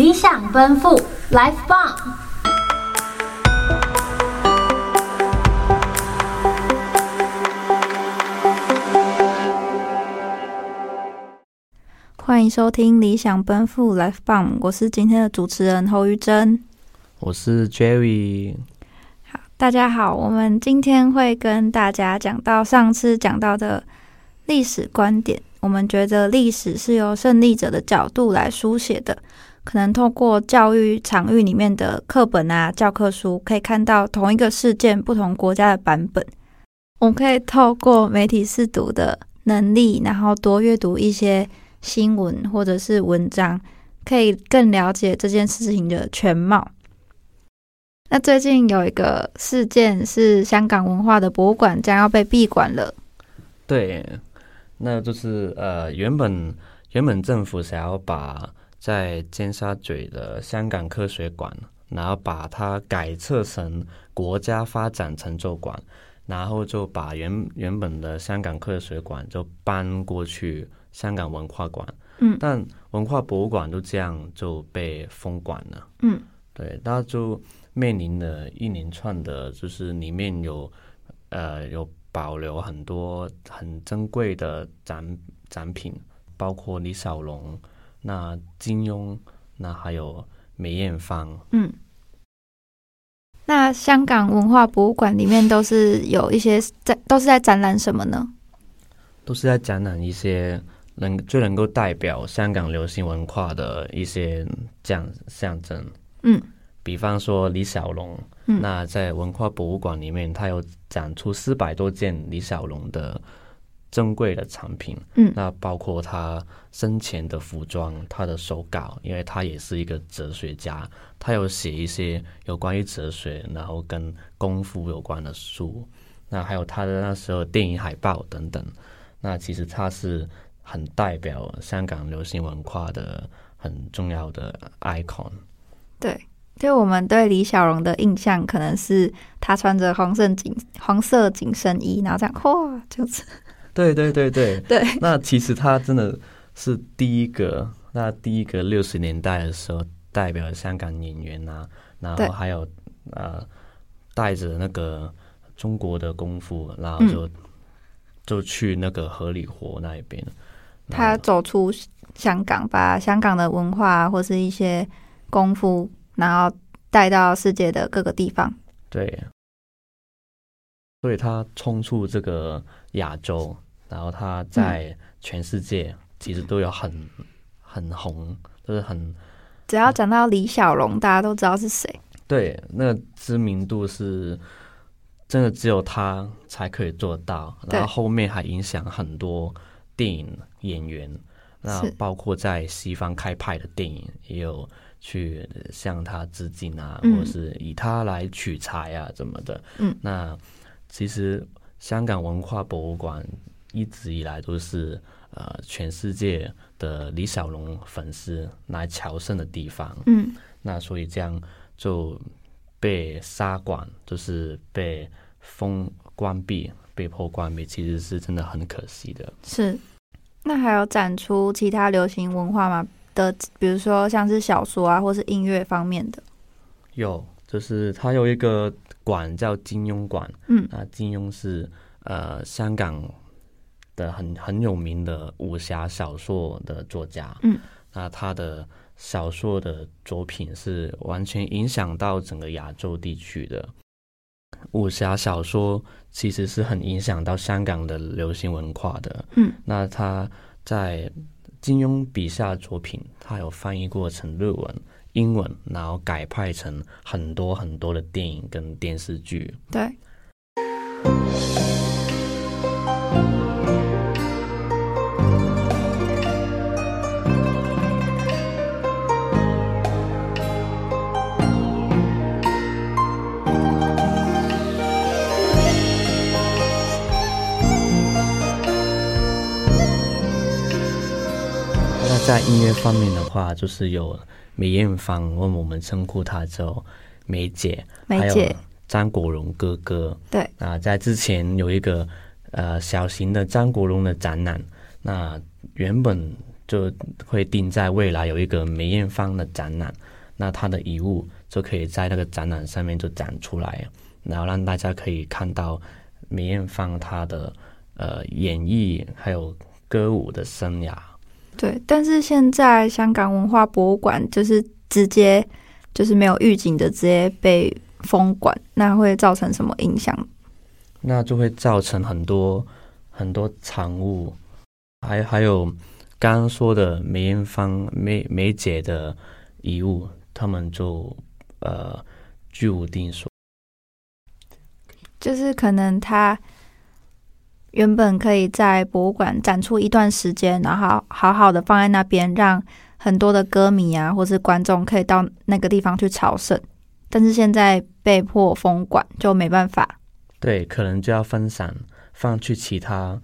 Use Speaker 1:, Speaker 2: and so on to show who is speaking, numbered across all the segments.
Speaker 1: 理想奔赴，Life Bomb，！
Speaker 2: 欢迎收听《理想奔赴 Life Bomb》，我是今天的主持人侯玉珍，
Speaker 3: 我是 Jerry。
Speaker 2: 好，大家好，我们今天会跟大家讲到上次讲到的历史观点。我们觉得历史是由胜利者的角度来书写的，可能透过教育场域里面的课本啊、教科书，可以看到同一个事件不同国家的版本。我们可以透过媒体试读的能力，然后多阅读一些新闻或者是文章，可以更了解这件事情的全貌。那最近有一个事件是香港文化的博物馆将要被闭馆了。
Speaker 3: 对。那就是呃，原本原本政府想要把在尖沙咀的香港科学馆，然后把它改设成国家发展成就馆，然后就把原原本的香港科学馆就搬过去香港文化馆。嗯，但文化博物馆就这样就被封馆了。嗯，对，它就面临了一连串的，就是里面有呃有。保留很多很珍贵的展展品，包括李小龙、那金庸、那还有梅艳芳。嗯，
Speaker 2: 那香港文化博物馆里面都是有一些在，都是在展览什么呢？
Speaker 3: 都是在展览一些能最能够代表香港流行文化的一些这样象征。嗯。比方说李小龙，嗯，那在文化博物馆里面，他有展出四百多件李小龙的珍贵的产品，嗯，那包括他生前的服装、他的手稿，因为他也是一个哲学家，他有写一些有关于哲学，然后跟功夫有关的书，那还有他的那时候电影海报等等，那其实他是很代表香港流行文化的很重要的 icon，
Speaker 2: 对。就我们对李小龙的印象，可能是他穿着黄色紧黄色紧身衣，然后这样嚯，就是。
Speaker 3: 对对对对
Speaker 2: 对。
Speaker 3: 那其实他真的是第一个，那第一个六十年代的时候代表香港演员啊，然后还有呃带着那个中国的功夫，然后就、嗯、就去那个荷里活那一边。
Speaker 2: 他走出香港，把香港的文化或是一些功夫。然后带到世界的各个地方，
Speaker 3: 对，所以他冲出这个亚洲，然后他在全世界其实都有很很红，就是很。
Speaker 2: 只要讲到李小龙，大家都知道是谁。
Speaker 3: 对，那个知名度是真的只有他才可以做到，然后后面还影响很多电影演员，那包括在西方开拍的电影也有。去向他致敬啊，嗯、或是以他来取材啊，怎么的？嗯，那其实香港文化博物馆一直以来都是呃全世界的李小龙粉丝来朝圣的地方。嗯，那所以这样就被杀馆，就是被封关闭，被迫关闭，其实是真的很可惜的。
Speaker 2: 是，那还有展出其他流行文化吗？的，比如说像是小说啊，或是音乐方面的，
Speaker 3: 有，就是他有一个馆叫金庸馆，嗯，啊，金庸是呃香港的很很有名的武侠小说的作家，嗯，那他的小说的作品是完全影响到整个亚洲地区的。武侠小说，其实是很影响到香港的流行文化的，嗯，那他在。金庸笔下作品，他有翻译过成日文、英文，然后改拍成很多很多的电影跟电视
Speaker 2: 剧。
Speaker 3: 对。音乐方面的话，就是有梅艳芳，问我们称呼她叫梅姐，
Speaker 2: 梅姐，还有
Speaker 3: 张国荣哥哥。
Speaker 2: 对，
Speaker 3: 啊，在之前有一个呃小型的张国荣的展览，那原本就会定在未来有一个梅艳芳的展览，那她的遗物就可以在那个展览上面就展出来，然后让大家可以看到梅艳芳她的呃演艺还有歌舞的生涯。
Speaker 2: 对，但是现在香港文化博物馆就是直接就是没有预警的直接被封馆，那会造成什么影响？
Speaker 3: 那就会造成很多很多藏物，还还有刚刚说的梅艳芳梅梅姐的遗物，他们就呃居无定所，
Speaker 2: 就是可能他原本可以在博物馆展出一段时间，然后好好的放在那边，让很多的歌迷啊或是观众可以到那个地方去朝圣，但是现在被迫封馆，就没办法。
Speaker 3: 对，可能就要分散放去其他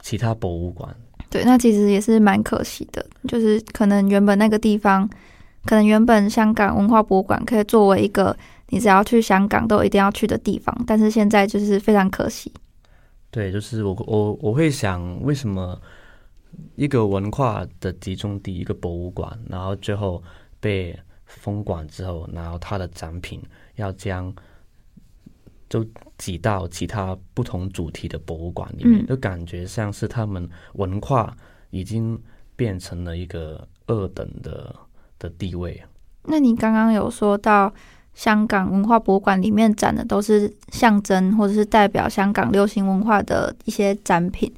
Speaker 3: 其他博物馆。
Speaker 2: 对，那其实也是蛮可惜的，就是可能原本那个地方，可能原本香港文化博物馆可以作为一个你只要去香港都一定要去的地方，但是现在就是非常可惜。
Speaker 3: 对，就是我我我会想，为什么一个文化的集中地，一个博物馆，然后最后被封馆之后，然后它的展品要将。就挤到其他不同主题的博物馆里面，嗯，就感觉像是他们文化已经变成了一个二等的的地位。
Speaker 2: 那你刚刚有说到香港文化博物馆里面展的都是象征或者是代表香港流行文化的一些展品，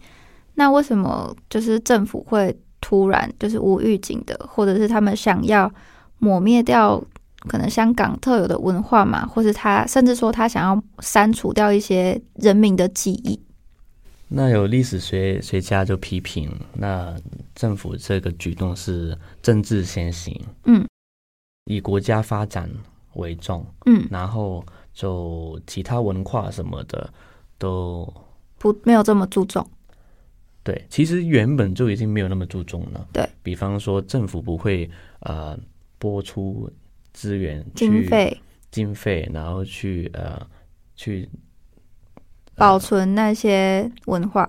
Speaker 2: 那为什么就是政府会突然就是无预警的，或者是他们想要抹灭掉？可能香港特有的文化嘛，或是他甚至说他想要删除掉一些人民的记忆。
Speaker 3: 那有历史学学家就批评，那政府这个举动是政治先行，
Speaker 2: 嗯，
Speaker 3: 以国家发展为重，
Speaker 2: 嗯，
Speaker 3: 然后就其他文化什么的都
Speaker 2: 不没有这么注重。
Speaker 3: 对，其实原本就已经没有那么注重了。
Speaker 2: 对，
Speaker 3: 比方说政府不会呃拨出。资源
Speaker 2: 经费
Speaker 3: 经费，然后去呃去
Speaker 2: 保存那些文化，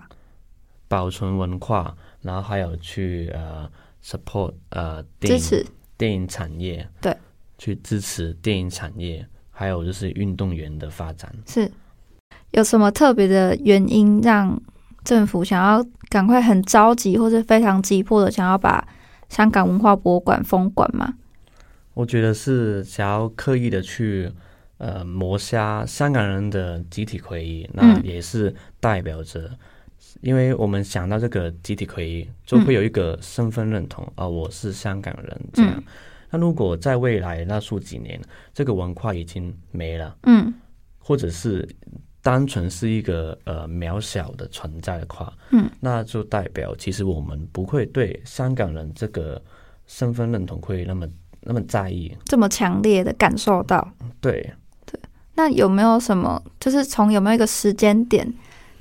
Speaker 3: 保存文化，然后还有去呃 support 呃
Speaker 2: 支持
Speaker 3: 电影产业，
Speaker 2: 对，
Speaker 3: 去支持电影产业，还有就是运动员的发展。
Speaker 2: 是有什么特别的原因让政府想要赶快很着急，或是非常急迫的想要把香港文化博物馆封馆吗？
Speaker 3: 我觉得是想要刻意的去，呃，磨杀香港人的集体回忆，那也是代表着，嗯、因为我们想到这个集体回忆，就会有一个身份认同，啊、嗯呃，我是香港人这样。嗯、那如果在未来那数几年，这个文化已经没了，
Speaker 2: 嗯，
Speaker 3: 或者是单纯是一个呃渺小的存在的话，
Speaker 2: 嗯，
Speaker 3: 那就代表其实我们不会对香港人这个身份认同会那么。那么在意，
Speaker 2: 这么强烈的感受到，
Speaker 3: 对
Speaker 2: 对。那有没有什么，就是从有没有一个时间点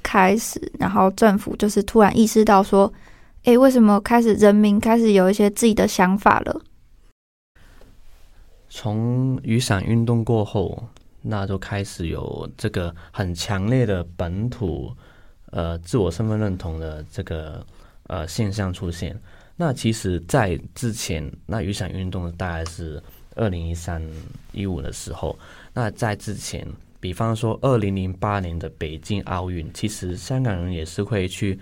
Speaker 2: 开始，然后政府就是突然意识到说，哎，为什么开始人民开始有一些自己的想法了？
Speaker 3: 从雨伞运动过后，那就开始有这个很强烈的本土呃自我身份认同的这个呃现象出现。那其实，在之前，那雨伞运动大概是二零一三一五的时候。那在之前，比方说二零零八年的北京奥运，其实香港人也是会去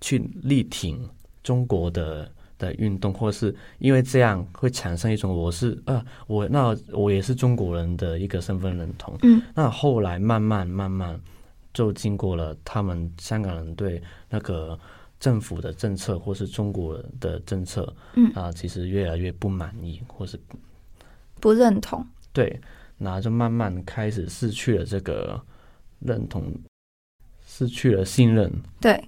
Speaker 3: 去力挺中国的的运动，或是因为这样会产生一种我是啊，我那我也是中国人的一个身份认同。
Speaker 2: 嗯，
Speaker 3: 那后来慢慢慢慢就经过了他们香港人对那个。政府的政策或是中国的政策，
Speaker 2: 嗯
Speaker 3: 啊，其实越来越不满意，或是
Speaker 2: 不认同。
Speaker 3: 对，然后就慢慢开始失去了这个认同，失去了信任。
Speaker 2: 对，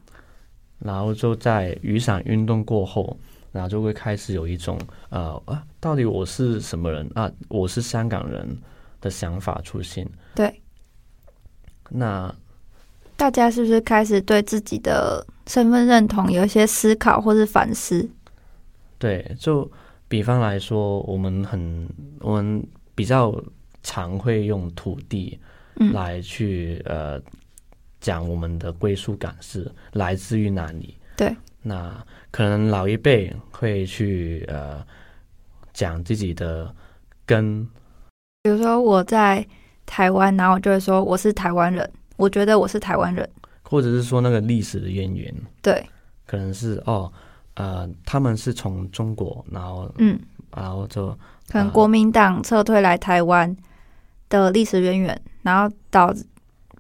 Speaker 3: 然后就在雨伞运动过后，然后就会开始有一种呃啊，到底我是什么人啊？我是香港人的想法出现。
Speaker 2: 对，
Speaker 3: 那。
Speaker 2: 大家是不是开始对自己的身份认同有一些思考或是反思？
Speaker 3: 对，就比方来说，我们很我们比较常会用土地来去、嗯、呃讲我们的归属感是来自于哪里？
Speaker 2: 对，
Speaker 3: 那可能老一辈会去呃讲自己的根，
Speaker 2: 比如说我在台湾，然后我就会说我是台湾人，我觉得我是台湾人，
Speaker 3: 或者是说那个历史的渊源，
Speaker 2: 对，
Speaker 3: 可能是哦，呃，他们是从中国，然后
Speaker 2: 嗯，
Speaker 3: 然后就
Speaker 2: 可能国民党撤退来台湾的历史渊源，然后导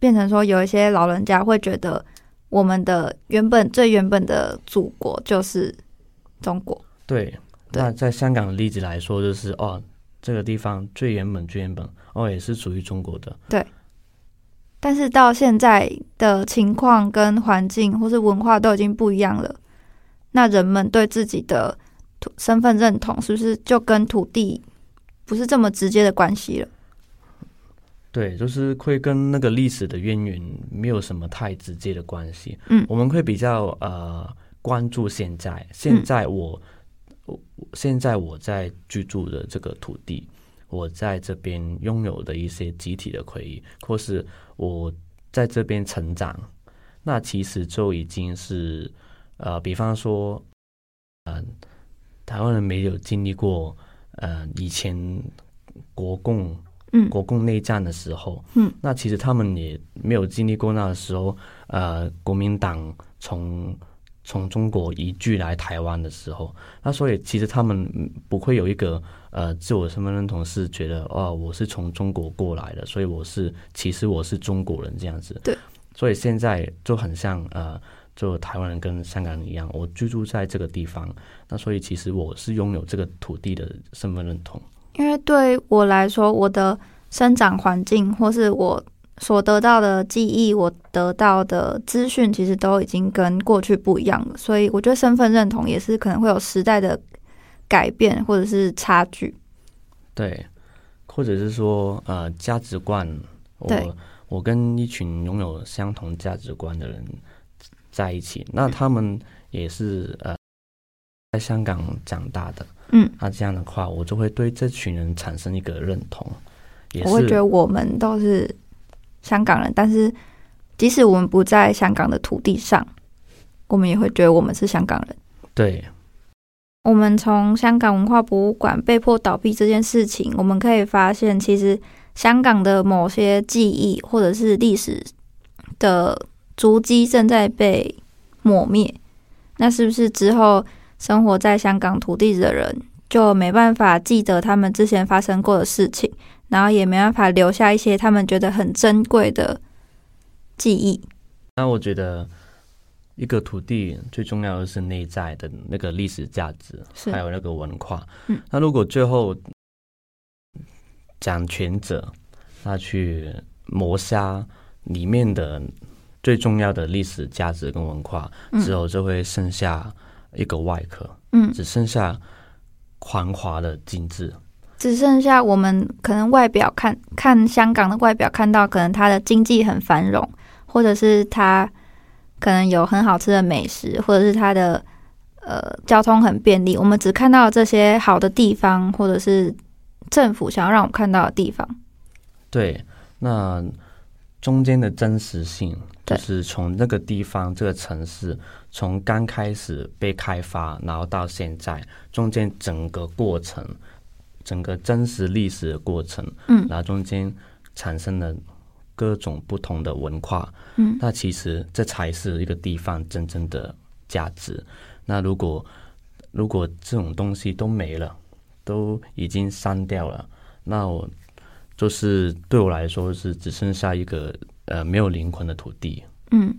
Speaker 2: 变成说有一些老人家会觉得。我们的原本最原本的祖国就是中国。
Speaker 3: 对，
Speaker 2: 对，
Speaker 3: 那在香港的例子来说，就是哦，这个地方最原本最原本哦，也是属于中国的。
Speaker 2: 对。但是到现在的情况跟环境或是文化都已经不一样了，那人们对自己的土身份认同是不是就跟土地不是这么直接的关系了？
Speaker 3: 对，就是会跟那个历史的渊源没有什么太直接的关系。
Speaker 2: 嗯，
Speaker 3: 我们会比较呃关注现在，现在我，现在我在居住的这个土地，我在这边拥有的一些集体的回忆，或是我在这边成长，那其实就已经是呃，比方说，嗯、呃，台湾人没有经历过呃以前国共。
Speaker 2: 嗯，
Speaker 3: 国共内战的时候，
Speaker 2: 嗯，
Speaker 3: 那其实他们也没有经历过那个时候，呃，国民党从从中国移居来台湾的时候，那所以其实他们不会有一个呃自我身份认同，是觉得哦，我是从中国过来的，所以我是其实我是中国人这样子。
Speaker 2: 对，
Speaker 3: 所以现在就很像呃，就台湾人跟香港人一样，我居住在这个地方，那所以其实我是拥有这个土地的身份认同。
Speaker 2: 因为对我来说，我的生长环境或是我所得到的记忆，我得到的资讯，其实都已经跟过去不一样了。所以我觉得身份认同也是可能会有时代的改变或者是差距。
Speaker 3: 对，或者是说呃价值观，我我跟一群拥有相同价值观的人在一起，那他们也是呃在香港长大的。
Speaker 2: 嗯，
Speaker 3: 那这样的话，我就会对这群人产生一个认同。
Speaker 2: 我会觉得我们都是香港人，但是即使我们不在香港的土地上，我们也会觉得我们是香港人。
Speaker 3: 对，
Speaker 2: 我们从香港文化博物馆被迫倒闭这件事情，我们可以发现，其实香港的某些记忆或者是历史的足迹正在被抹灭。那是不是之后？生活在香港土地的人就没办法记得他们之前发生过的事情，然后也没办法留下一些他们觉得很珍贵的记忆。
Speaker 3: 那我觉得，一个土地最重要的是内在的那个历史价值，还有那个文化。
Speaker 2: 嗯，
Speaker 3: 那如果最后掌权者他去磨杀里面的最重要的历史价值跟文化之后，就会剩下。一个外壳，
Speaker 2: 嗯，
Speaker 3: 只剩下繁华的精致，
Speaker 2: 只剩下我们可能外表看看香港的外表，看到可能它的经济很繁荣，或者是它可能有很好吃的美食，或者是它的呃交通很便利。我们只看到这些好的地方，或者是政府想要让我们看到的地方。
Speaker 3: 对，那中间的真实性，就是从那个地方，这个城市。从刚开始被开发，然后到现在，中间整个过程，整个真实历史的过程，
Speaker 2: 嗯，
Speaker 3: 然后中间产生了各种不同的文化，
Speaker 2: 嗯，
Speaker 3: 那其实这才是一个地方真正的价值。那如果如果这种东西都没了，都已经删掉了，那我就是对我来说是只剩下一个呃没有灵魂的土地，
Speaker 2: 嗯。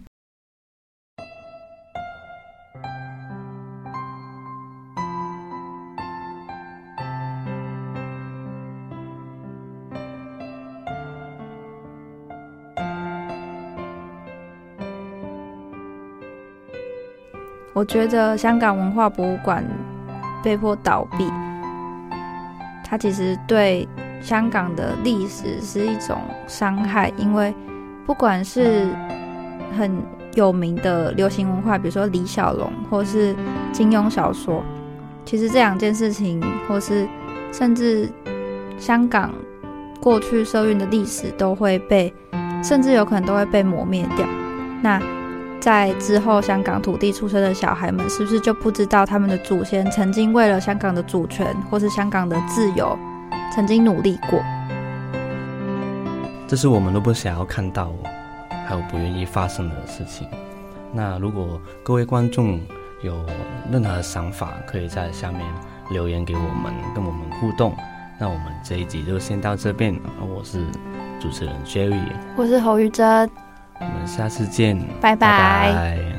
Speaker 2: 我觉得香港文化博物馆被迫倒闭，它其实对香港的历史是一种伤害，因为不管是很有名的流行文化，比如说李小龙，或是金庸小说，其实这两件事情，或是甚至香港过去社运的历史，都会被，甚至有可能都会被磨灭掉。那在之后香港土地出生的小孩们，是不是就不知道他们的祖先曾经为了香港的主权或是香港的自由，曾经努力过？
Speaker 3: 这是我们都不想要看到，还有不愿意发生的事情。那如果各位观众有任何想法，可以在下面留言给我们，跟我们互动。那我们这一集就先到这边。我是主持人 Jerry，
Speaker 2: 我是侯玉珍。
Speaker 3: 我们下次见，
Speaker 2: 拜拜。
Speaker 3: 拜拜。